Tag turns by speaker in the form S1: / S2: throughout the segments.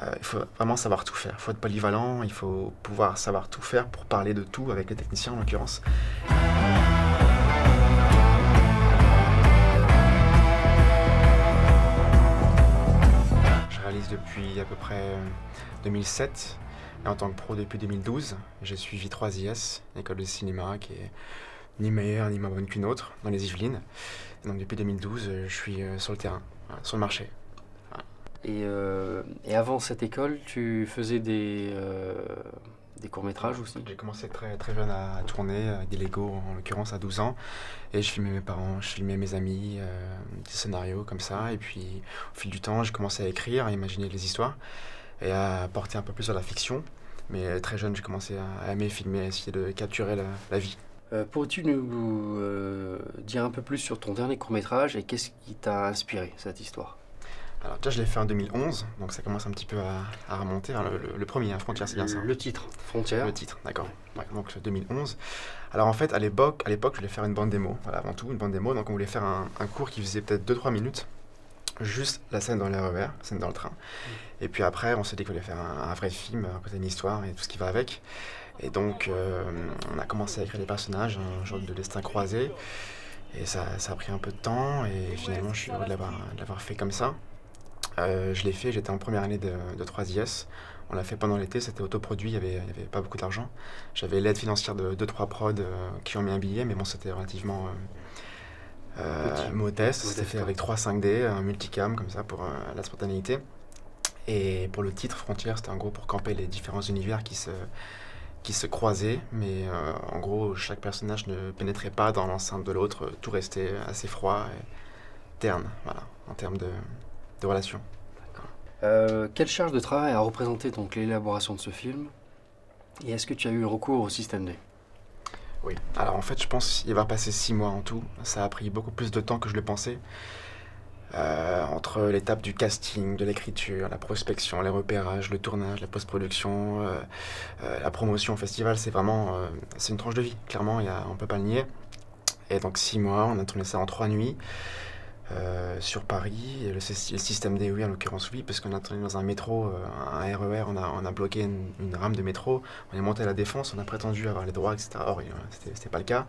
S1: Euh, il faut vraiment savoir tout faire. Il faut être polyvalent, il faut pouvoir savoir tout faire pour parler de tout avec les techniciens en l'occurrence. Je réalise depuis à peu près 2007 et en tant que pro depuis 2012. J'ai suivi 3IS, école de cinéma qui est ni meilleure ni moins bonne qu'une autre dans les Yvelines. Donc depuis 2012, je suis sur le terrain, sur le marché.
S2: Et, euh, et, avant cette école, tu faisais des, euh, des courts-métrages aussi?
S1: J'ai commencé très, très jeune à tourner, avec des Lego en l'occurrence à 12 ans. Et je filmais mes parents, je filmais mes amis, euh, des scénarios comme ça. Et puis au fil du temps, j'ai commencé à écrire, à imaginer les histoires et à porter un peu plus à la fiction. Mais très jeune, j'ai commencé à aimer filmer, à essayer de capturer la, la vie.
S2: Pourrais-tu nous dire un peu plus sur ton dernier court-métrage et qu'est-ce qui t'a inspiré cette histoire?
S1: Alors déjà, je l'ai fait en 2011, donc ça commence un petit peu à, remonter. le, premier, hein, Frontière, c'est bien ça
S2: Le titre, Frontière.
S1: Le titre, d'accord. donc 2011. Alors en fait, à l'époque, à l'époque, je voulais faire une bande démo, voilà, avant tout, une bande démo. Donc on voulait faire un, cours qui faisait peut-être 2-3 minutes, juste la scène dans l'RER, la scène dans le train. Mm. Et puis après, on s'est dit qu'on voulait faire un, vrai film, côté une histoire et tout ce qui va avec. Et donc, euh, on a commencé à écrire les personnages, un genre de destin croisé. Et ça, ça, a pris un peu de temps, et finalement, je suis heureux de l'avoir fait comme ça. Euh, je l'ai fait, j'étais en première année de, 3IS. On l'a fait pendant l'été, c'était autoproduit, il n'y avait, avait, pas beaucoup d'argent. J'avais l'aide financière de 2-3 prods euh, qui ont mis un billet, mais bon, c'était relativement euh, modeste. C'était fait avec 3 5D, un multicam comme ça pour la spontanéité. Et pour le titre Frontière, c'était en gros pour camper les différents univers qui se, qui se croisaient, mais en gros, chaque personnage ne pénétrait pas dans l'enceinte de l'autre, tout restait assez froid et terne, voilà, en termes de, de relations.
S2: Euh, quelle charge de travail a représenté donc l'élaboration de ce film Et est-ce que tu as eu recours au système D?
S1: Oui. Alors en fait, je pense qu'il va passer six mois en tout. Ça a pris beaucoup plus de temps que je le pensais. Euh, entre l'étape du casting, de l'écriture, la prospection, les repérages, le tournage, la post-production, euh, la promotion au festival, c'est vraiment c'est une tranche de vie. Clairement, y a, on peut pas le nier. Et donc six mois, on a tourné ça en trois nuits. Euh, sur Paris. le, système D, oui, en l'occurrence, oui, parce qu'on a tourné dans un métro, euh, un RER, on a, on a bloqué une, rame de métro, on est monté à la défense, on a prétendu avoir les droits, etc. Or, c'était pas le cas.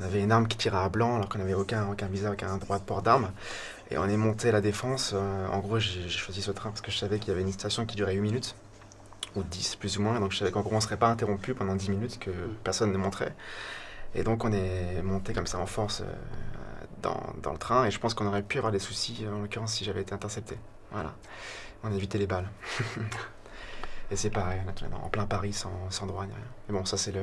S1: On avait une arme qui tirait à blanc alors qu'on n'avait aucun, aucun visa, aucun droit de port d'armes. Et on est monté à la défense. Euh, en gros, j'ai choisi ce train parce que je savais qu'il y avait une station qui durait 8 minutes, ou 10 plus ou moins. Donc je savais qu'en gros, on serait pas interrompu pendant 10 minutes, que personne ne montrait. Et donc on est monté comme ça en force dans, le train et je pense qu'on aurait pu avoir des soucis en l'occurrence si j'avais été intercepté. Voilà, on a évité les balles. et c'est pareil, en plein Paris sans, sans droit ni rien. Mais bon, ça c'est le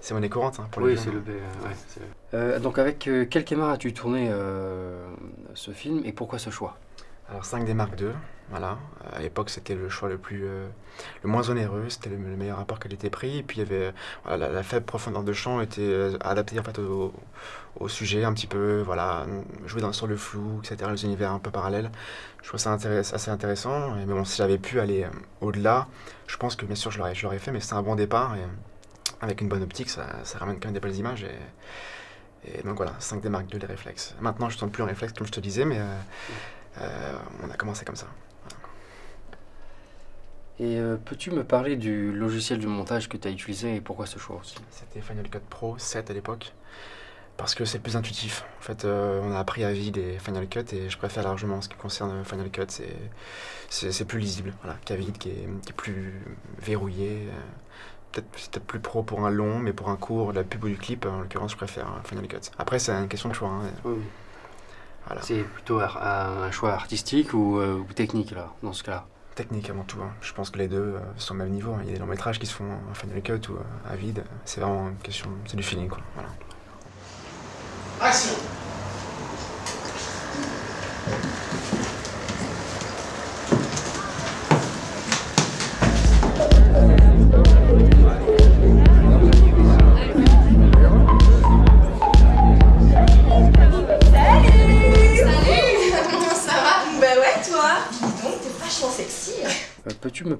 S1: c'est monnaie courante hein,
S2: pour oui, c'est le B. Ouais, euh, donc avec euh, quelle caméra as-tu tourné euh, ce film et pourquoi ce choix?
S1: Alors 5D Mark II, voilà. À l'époque, c'était le choix le plus, euh, le moins onéreux, c'était le, meilleur rapport qualité-prix. Et puis il y avait la, faible profondeur de champ était euh, adaptée en fait au, sujet un petit peu, voilà, jouer dans, sur le flou, etc. Les univers un peu parallèles. Je trouve ça assez intéressant. mais bon, si j'avais pu aller euh, au-delà, je pense que bien sûr je l'aurais, fait, mais c'est un bon départ. Et avec une bonne optique, ça, ramène quand même des belles images. Et, donc voilà, 5D Mark II, les réflexes. Maintenant, je ne tourne plus en réflexe, comme je te disais, mais euh, on a commencé comme ça.
S2: Et euh, peux-tu me parler du logiciel de montage que tu as utilisé et pourquoi ce choix aussi?
S1: C'était Final Cut Pro 7 à l'époque, parce que c'est plus intuitif. En fait, euh, on a appris à vie des Final Cut et je préfère largement en ce qui concerne Final Cut, c'est plus lisible. Voilà, Kavid qui est, qui est plus verrouillé. peut-être peut plus pro pour un long, mais pour un court, la pub ou du clip, en l'occurrence, je préfère Final Cut. Après, c'est une question de choix. Hein.
S2: Oui. C'est plutôt un, choix artistique ou, euh, technique là, dans ce cas-là?
S1: Technique avant tout. Hein. Je pense que les deux euh, sont au même niveau. Il y a des longs métrages qui se font en Final Cut ou à vide. C'est vraiment une question, c'est du feeling quoi. Voilà. Action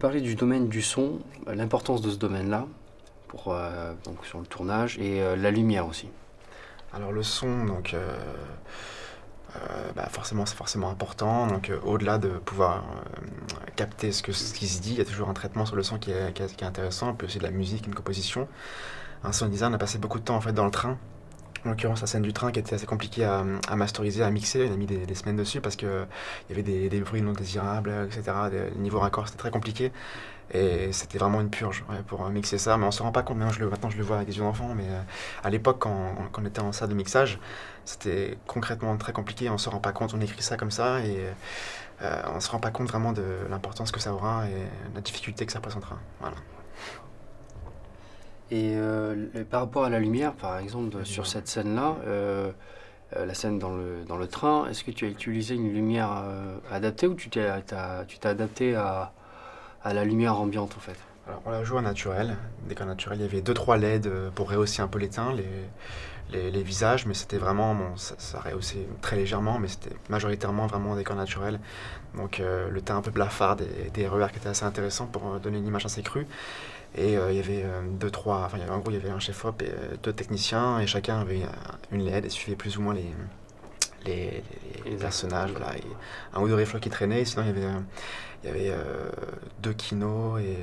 S2: parler du domaine du son, l'importance de ce domaine-là, pour euh, donc sur le tournage, et euh, la lumière aussi
S1: Alors le son, donc, euh, bah forcément c'est forcément important. Donc au-delà de pouvoir capter ce, que, ce qui se dit, il y a toujours un traitement sur le son qui est, qui est, qui est intéressant, puis aussi de la musique, une composition. Un sound design, on a passé beaucoup de temps en fait dans le train. En l'occurrence, la scène du train qui était assez compliquée à, masteriser, à mixer. On a mis des, semaines dessus parce qu'il y avait des, bruits non désirables, etc. Des, niveau raccord, c'était très compliqué. Et c'était vraiment une purge pour mixer ça. Mais on se rend pas compte, maintenant je le, le vois avec des yeux d'enfant. Mais euh, à l'époque, quand, on était en salle de mixage, c'était concrètement très compliqué. On se rend pas compte, on écrit ça comme ça. Et euh, on se rend pas compte vraiment de l'importance que ça aura et la difficulté que ça représentera. Voilà.
S2: Et euh, par rapport à la lumière, par exemple, sur cette scène-là, euh, euh, la scène dans le, dans le train, est-ce que tu as utilisé une lumière adaptée ou tu t'es adapté à, à, la lumière ambiante en fait?
S1: Alors on l'a joué en naturel, décor naturel. Il y avait 2-3 LED pour rehausser un peu les teints, les, les, les visages, mais c'était vraiment, bon, ça, ça, rehaussait très légèrement, mais c'était majoritairement vraiment décor naturel. Donc euh, le teint un peu blafard des, des RER qui était assez intéressant pour donner une image assez crue. Et euh, il y avait euh, deux, trois, enfin, il y avait, en gros, il y avait un chef-op et euh, deux techniciens, et chacun avait une LED et suivait plus ou moins les, les, les, les personnages, voilà, et un ou deux reflets qui traînaient, sinon il y avait, il y avait deux kinos et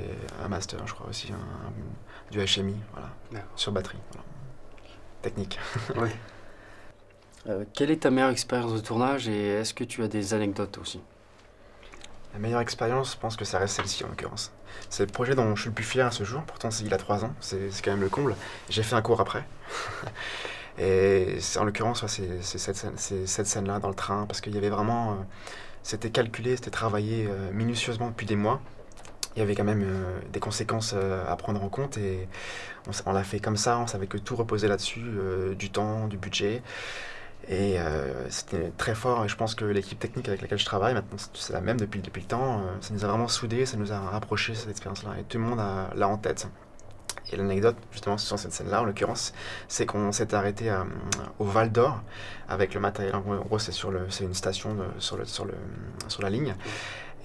S1: un master, je crois aussi, un, du HMI, voilà, sur batterie, voilà. technique.
S2: oui. Euh, quelle est ta meilleure expérience de tournage et est-ce que tu as des anecdotes aussi?
S1: La meilleure expérience, je pense que ça reste celle-ci en l'occurrence. C'est le projet dont je suis le plus fier à ce jour, pourtant il a 3 ans, c'est quand même le comble. J'ai fait un cours après. Et en l'occurrence, c'est cette scène-là scène dans le train, parce qu'il y avait vraiment. Euh, c'était calculé, c'était travaillé euh, minutieusement depuis des mois. Il y avait quand même euh, des conséquences à prendre en compte et on, l'a fait comme ça, on savait que tout reposait là-dessus, du temps, du budget. Et euh, c'était très fort. Et je pense que l'équipe technique avec laquelle je travaille, maintenant, c'est la même depuis, depuis le temps. Euh, ça nous a vraiment soudés, ça nous a rapprochés, cette expérience-là. Et tout le monde l'a en tête. Et l'anecdote, justement, sur cette scène-là, en l'occurrence, c'est qu'on s'est arrêté au Val d'Or avec le matériel. En gros, c'est c'est une station sur, le, sur, le, sur la ligne.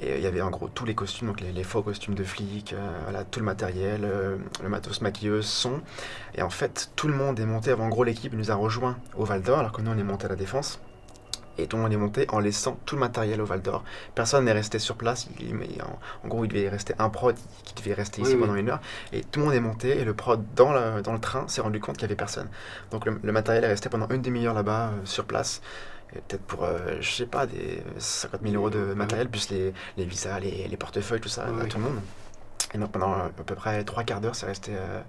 S1: Et il y avait en gros tous les costumes, donc les, les faux costumes de flics, euh, voilà, tout le matériel, euh, le matos maquilleuse, son. Et en fait, tout le monde est monté. En gros, l'équipe nous a rejoint au Val d'Or, alors que nous, on est monté à la Défense. Et tout le monde est monté en laissant tout le matériel au Val d'Or. Personne n'est resté sur place. Il, en, en, gros, il devait rester un prod qui devait rester ici oui, pendant oui. une heure. Et tout le monde est monté. Et le prod, dans le, dans le train, s'est rendu compte qu'il n'y avait personne. Donc le, le, matériel est resté pendant une demi-heure là-bas, euh, sur place peut-être pour, euh, je sais pas, des 50 000 euros de matériel, plus les, les visas, les, les portefeuilles, tout ça, oui. à tout le monde. Et donc pendant à peu près trois quarts d'heure, c'est resté, euh,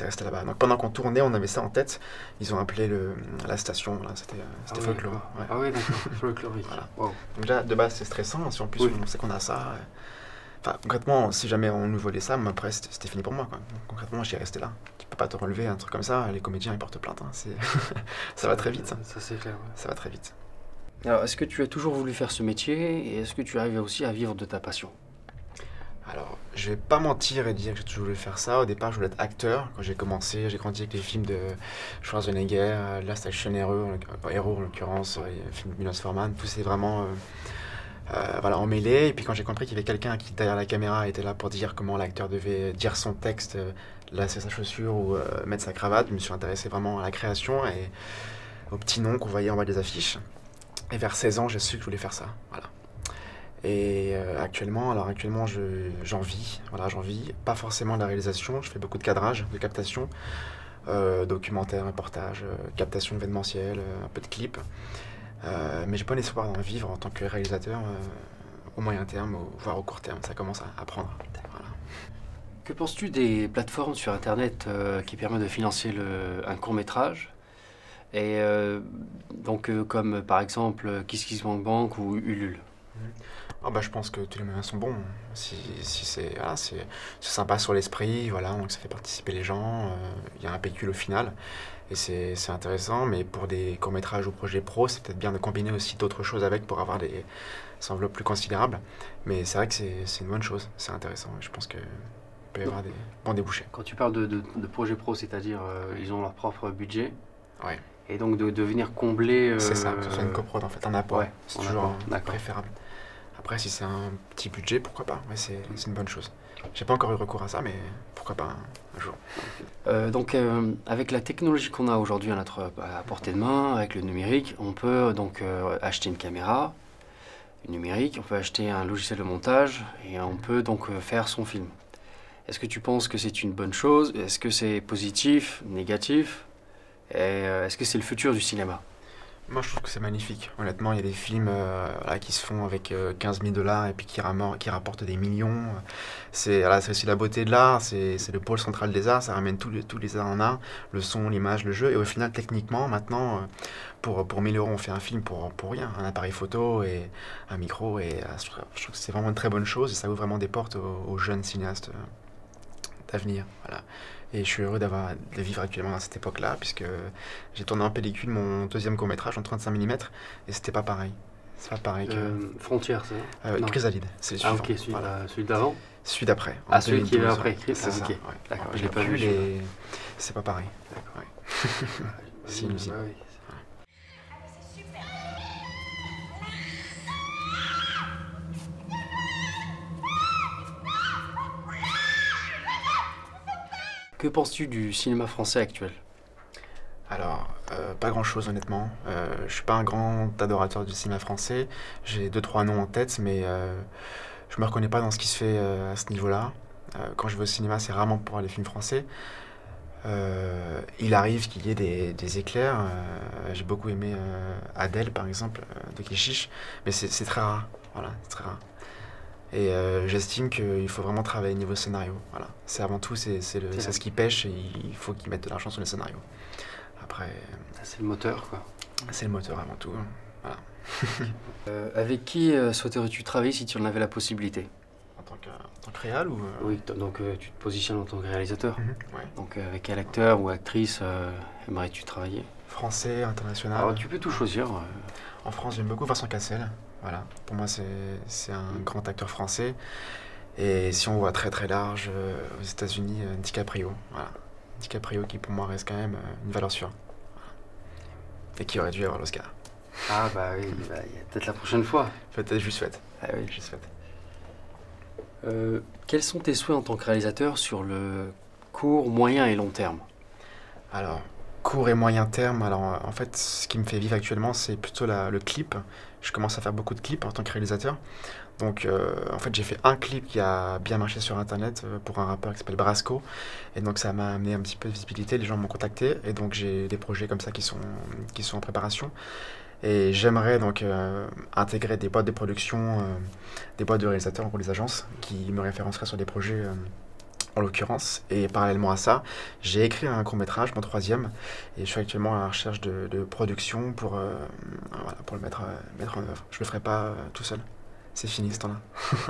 S1: resté là-bas. Donc pendant qu'on tournait, on avait ça en tête. Ils ont appelé le, la station, c'était
S2: ah
S1: oui, folklore.
S2: Ouais. Ah oui, d'accord, folklorique. voilà.
S1: wow. Donc là, de base, c'est stressant. Si en plus oui. on sait qu'on a ça. Enfin, concrètement, si jamais on nous volait ça, après, c'était fini pour moi. Quoi. concrètement, j'y resté là. Peux pas te relever un truc comme ça. Les comédiens, ils portent plainte. Hein. ça va très vite. Ça,
S2: ça c'est clair. Ouais.
S1: Ça va très vite.
S2: Alors, est-ce que tu as toujours voulu faire ce métier et est-ce que tu arrives aussi à vivre de ta passion?
S1: Alors, je vais pas mentir et dire que j'ai toujours voulu faire ça. Au départ, je voulais être acteur. Quand j'ai commencé, j'ai grandi avec les films de Schwarzenegger, Last Action Hero, Hero en l'occurrence, les films de Milos Forman. Tout c'est vraiment euh, euh, voilà, emmêlé. Et puis quand j'ai compris qu'il y avait quelqu'un qui, derrière la caméra, était là pour dire comment l'acteur devait dire son texte, euh, lasser sa chaussure ou euh, mettre sa cravate, je me suis intéressé vraiment à la création et aux petits noms qu'on voyait en bas des affiches. Et vers 16 ans, j'ai su que je voulais faire ça. Voilà. Et euh, actuellement, alors actuellement, j'en vis. Voilà, j'en. Pas forcément de la réalisation. Je fais beaucoup de cadrage, de captation, euh, documentaire, reportage, captation événementielle, un peu de clips. mais j'ai pas l'espoir d'en vivre en tant que réalisateur au moyen terme, voire au court terme. Ça commence à prendre.
S2: Que penses-tu des plateformes sur Internet qui permettent de financer un court métrage et euh, donc, euh, comme par exemple KissKissBankBank ou Ulule?
S1: Oh bah, je pense que tous les moyens sont bons. Si, si c'est voilà, sympa sur l'esprit, voilà, ça fait participer les gens, il euh, y a un pécule au final, et c'est intéressant, mais pour des courts-métrages ou projets pro, c'est peut-être bien de combiner aussi d'autres choses avec pour avoir des, des enveloppes plus considérables. Mais c'est vrai que c'est une bonne chose, c'est intéressant, je pense que peut y avoir des bons débouchés.
S2: Quand tu parles de, de, de projets pro, c'est-à-dire euh, ils ont leur propre budget
S1: Ouais.
S2: Et donc de, de venir combler. Euh...
S1: C'est ça, que ce soit une coprod en fait, un apport. Ouais, c'est toujours préférable. Après, si c'est un petit budget, pourquoi pas? Ouais, C'est une bonne chose. J'ai pas encore eu recours à ça, mais pourquoi pas un, un jour.
S2: Euh, donc, euh, avec la technologie qu'on a aujourd'hui à notre à portée de main, avec le numérique, on peut donc euh, acheter une caméra, une numérique, on peut acheter un logiciel de montage et on peut donc faire son film. Est-ce que tu penses que c'est une bonne chose? Est-ce que c'est positif, négatif? Euh, est-ce que c'est le futur du cinéma?
S1: Moi, je trouve que c'est magnifique. Honnêtement, il y a des films euh, qui se font avec euh, 15 000 dollars et puis qui, rapportent des millions. C'est aussi la beauté de l'art, c'est le pôle central des arts, ça ramène tous les, arts en un, le son, l'image, le jeu. Et au final, techniquement, maintenant, euh, pour, pour 1000 euros, on fait un film pour, rien. Un appareil photo et un micro. Et euh, je trouve, que c'est vraiment une très bonne chose et ça ouvre vraiment des portes aux, jeunes cinéastes euh, d'avenir. Voilà. Et je suis heureux d'avoir de vivre actuellement dans cette époque-là, puisque j'ai tourné en pellicule mon deuxième court-métrage en 35 mm, et c'était pas pareil. C'est pas pareil que.
S2: Euh, Frontière, ça?
S1: Euh. Chrysalide, c'est le
S2: Ah ok, celui,
S1: Voilà.
S2: d'avant?
S1: Celui d'après.
S2: Ah, celui qui est
S1: 2012,
S2: après,
S1: C'est
S2: ah,
S1: ça, ouais.
S2: D'accord, je l'ai pas vu,
S1: et c'est pas pareil. Ouais. C'est une usine.
S2: Ouais, Que penses-tu du cinéma français actuel?
S1: Alors, euh, pas grand-chose honnêtement. Euh, je suis pas un grand adorateur du cinéma français. J'ai deux trois noms en tête, mais euh, je me reconnais pas dans ce qui se fait euh, à ce niveau-là. Euh, quand je vais au cinéma, c'est rarement pour les films français. Il arrive qu'il y ait des, éclairs. J'ai beaucoup aimé Adèle, par exemple, de Keshish, mais c'est très rare. Voilà, c'est très rare. Et euh, j'estime qu'il faut vraiment travailler niveau scénario. Voilà, c'est avant tout, c'est ce qui pêche et il faut qu'ils mettent de l'argent sur les scénarios. Après,
S2: C'est le moteur, quoi.
S1: c'est le moteur avant tout.
S2: Euh, avec qui euh, souhaiterais-tu travailler si tu en avais la possibilité?
S1: En tant que, en tant que réal ou.
S2: Oui, donc tu te positionnes en tant que réalisateur.
S1: Mhm, ouais.
S2: Donc avec quel acteur ou actrice aimerais-tu travailler?
S1: Français, international?
S2: Alors tu peux tout choisir.
S1: En France, j'aime beaucoup Vincent Cassel. Voilà. Pour moi, c'est un grand acteur français. Et si on voit très très large, euh, aux États-Unis, euh, DiCaprio. Voilà. DiCaprio qui pour moi reste quand même euh, une valeur sûre. Voilà. Et qui aurait dû avoir l'Oscar.
S2: Ah bah oui, bah, il y a peut-être la prochaine fois.
S1: Peut-être, je lui souhaite.
S2: Ah oui.
S1: Je lui souhaite.
S2: Euh, quels sont tes souhaits en tant que réalisateur sur le court, moyen et long terme?
S1: Alors, court et moyen terme, alors en fait, ce qui me fait vivre actuellement, c'est plutôt la- le clip. Je commence à faire beaucoup de clips en tant que réalisateur. Donc, euh, en fait, j'ai fait un clip qui a bien marché sur Internet euh, pour un rappeur qui s'appelle Brasco. Et donc, ça m'a amené un petit peu de visibilité. Les gens m'ont contacté. Et donc, j'ai des projets comme ça qui sont, qui sont en préparation. Et j'aimerais donc euh, intégrer des boîtes de production, des boîtes de réalisateurs, en gros, des agences, qui me référenceraient sur des projets, en l'occurrence. Et parallèlement à ça, j'ai écrit un court métrage, mon troisième, et je suis actuellement à la recherche de, de production pour, euh, voilà, pour le mettre, euh, mettre en œuvre. Je le ferai pas euh, tout seul. C'est fini ce temps-là.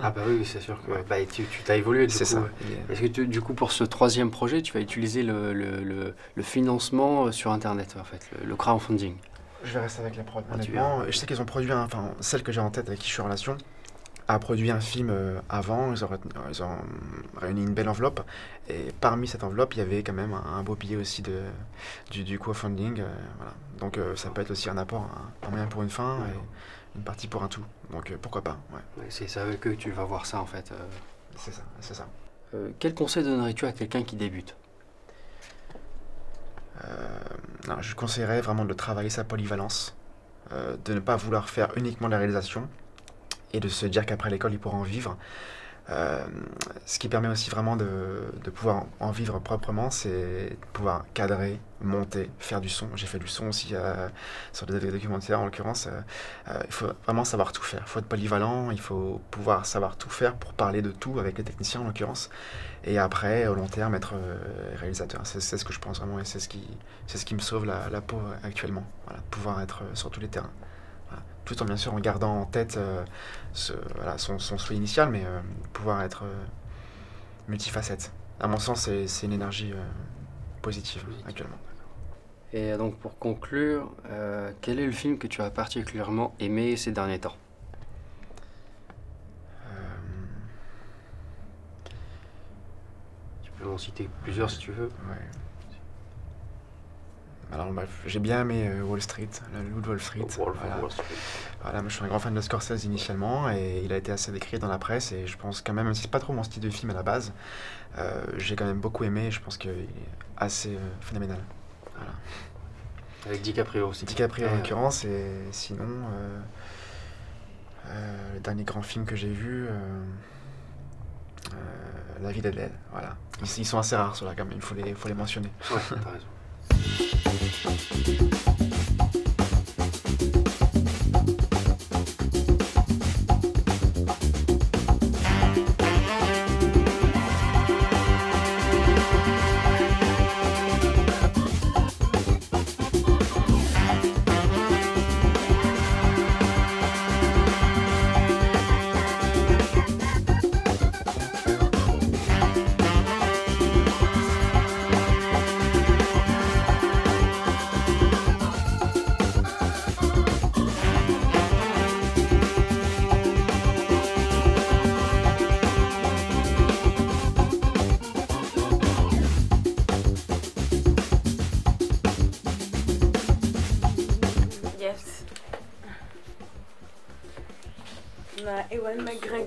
S2: Ah bah oui, c'est sûr que bah, tu t'as évolué
S1: C'est ça.
S2: Est-ce que tu- du coup pour ce troisième projet, tu vas utiliser le, le- le- le financement sur Internet en fait, le, crowdfunding?
S1: Je vais rester avec la prod,
S2: Ah, tu.
S1: Je sais qu'ils ont produit enfin, celle que j'ai en tête avec qui je suis en relation, a produit un film euh, avant, ils ont, ils ont réuni une belle enveloppe, et parmi cette enveloppe, il y avait quand même un, un beau billet aussi de, du, du crowdfunding, euh, voilà. Donc euh, ça peut être aussi un apport, un, un moyen pour une fin, et une partie pour un tout. Donc pourquoi pas, ouais.
S2: C'est ça avec eux que tu vas voir ça en fait.
S1: C'est ça, c'est ça.
S2: Euh, quel conseil donnerais-tu à quelqu'un qui débute?
S1: Euh, non, je conseillerais vraiment de travailler sa polyvalence, euh, de ne pas vouloir faire uniquement de la réalisation et de se dire qu'après l'école il pourra en vivre. Euh, ce qui permet aussi vraiment de, pouvoir en vivre proprement, c'est de pouvoir cadrer, monter, faire du son. J'ai fait du son aussi euh, sur des documentaires en l'occurrence. Euh, euh, il faut vraiment savoir tout faire. Il faut être polyvalent, il faut pouvoir savoir tout faire pour parler de tout avec les techniciens en l'occurrence. Et après, au long terme, être réalisateur. C'est ce que je pense vraiment et c'est ce qui, ce qui me sauve la, peau actuellement. Voilà, pouvoir être sur tous les terrains. Tout en bien sûr en gardant en tête euh, ce- voilà, son, son souhait initial, mais euh, pouvoir être euh, multifacette. À mon sens, c'est c'est une énergie euh, positive,
S2: Positive.
S1: actuellement.
S2: Et donc pour conclure, euh, quel est le film que tu as particulièrement aimé ces derniers temps?
S1: Euh,
S2: Tu peux en citer plusieurs si tu veux.
S1: ouais. Alors bref, j'ai bien aimé euh, Wall Street, le loup de Wall Street.
S3: Wolf
S1: voilà.
S3: Wall Street.
S1: Voilà, moi, je suis un grand fan de Scorsese initialement et il a été assez décrit dans la presse et je pense quand même, même si c'est pas trop mon style de film à la base, euh, j'ai quand même beaucoup aimé et je pense qu'il est assez euh, phénoménal. Voilà.
S2: Avec DiCaprio aussi.
S1: DiCaprio en l'occurrence et sinon, le dernier grand film que j'ai vu, La vie d'Adèle, voilà. Ils, ils sont assez rares ceux-là quand même, il faut les, faut les mentionner.
S2: Ouais, t'as raison.
S4: フフフフ。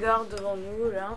S4: Devant nous là.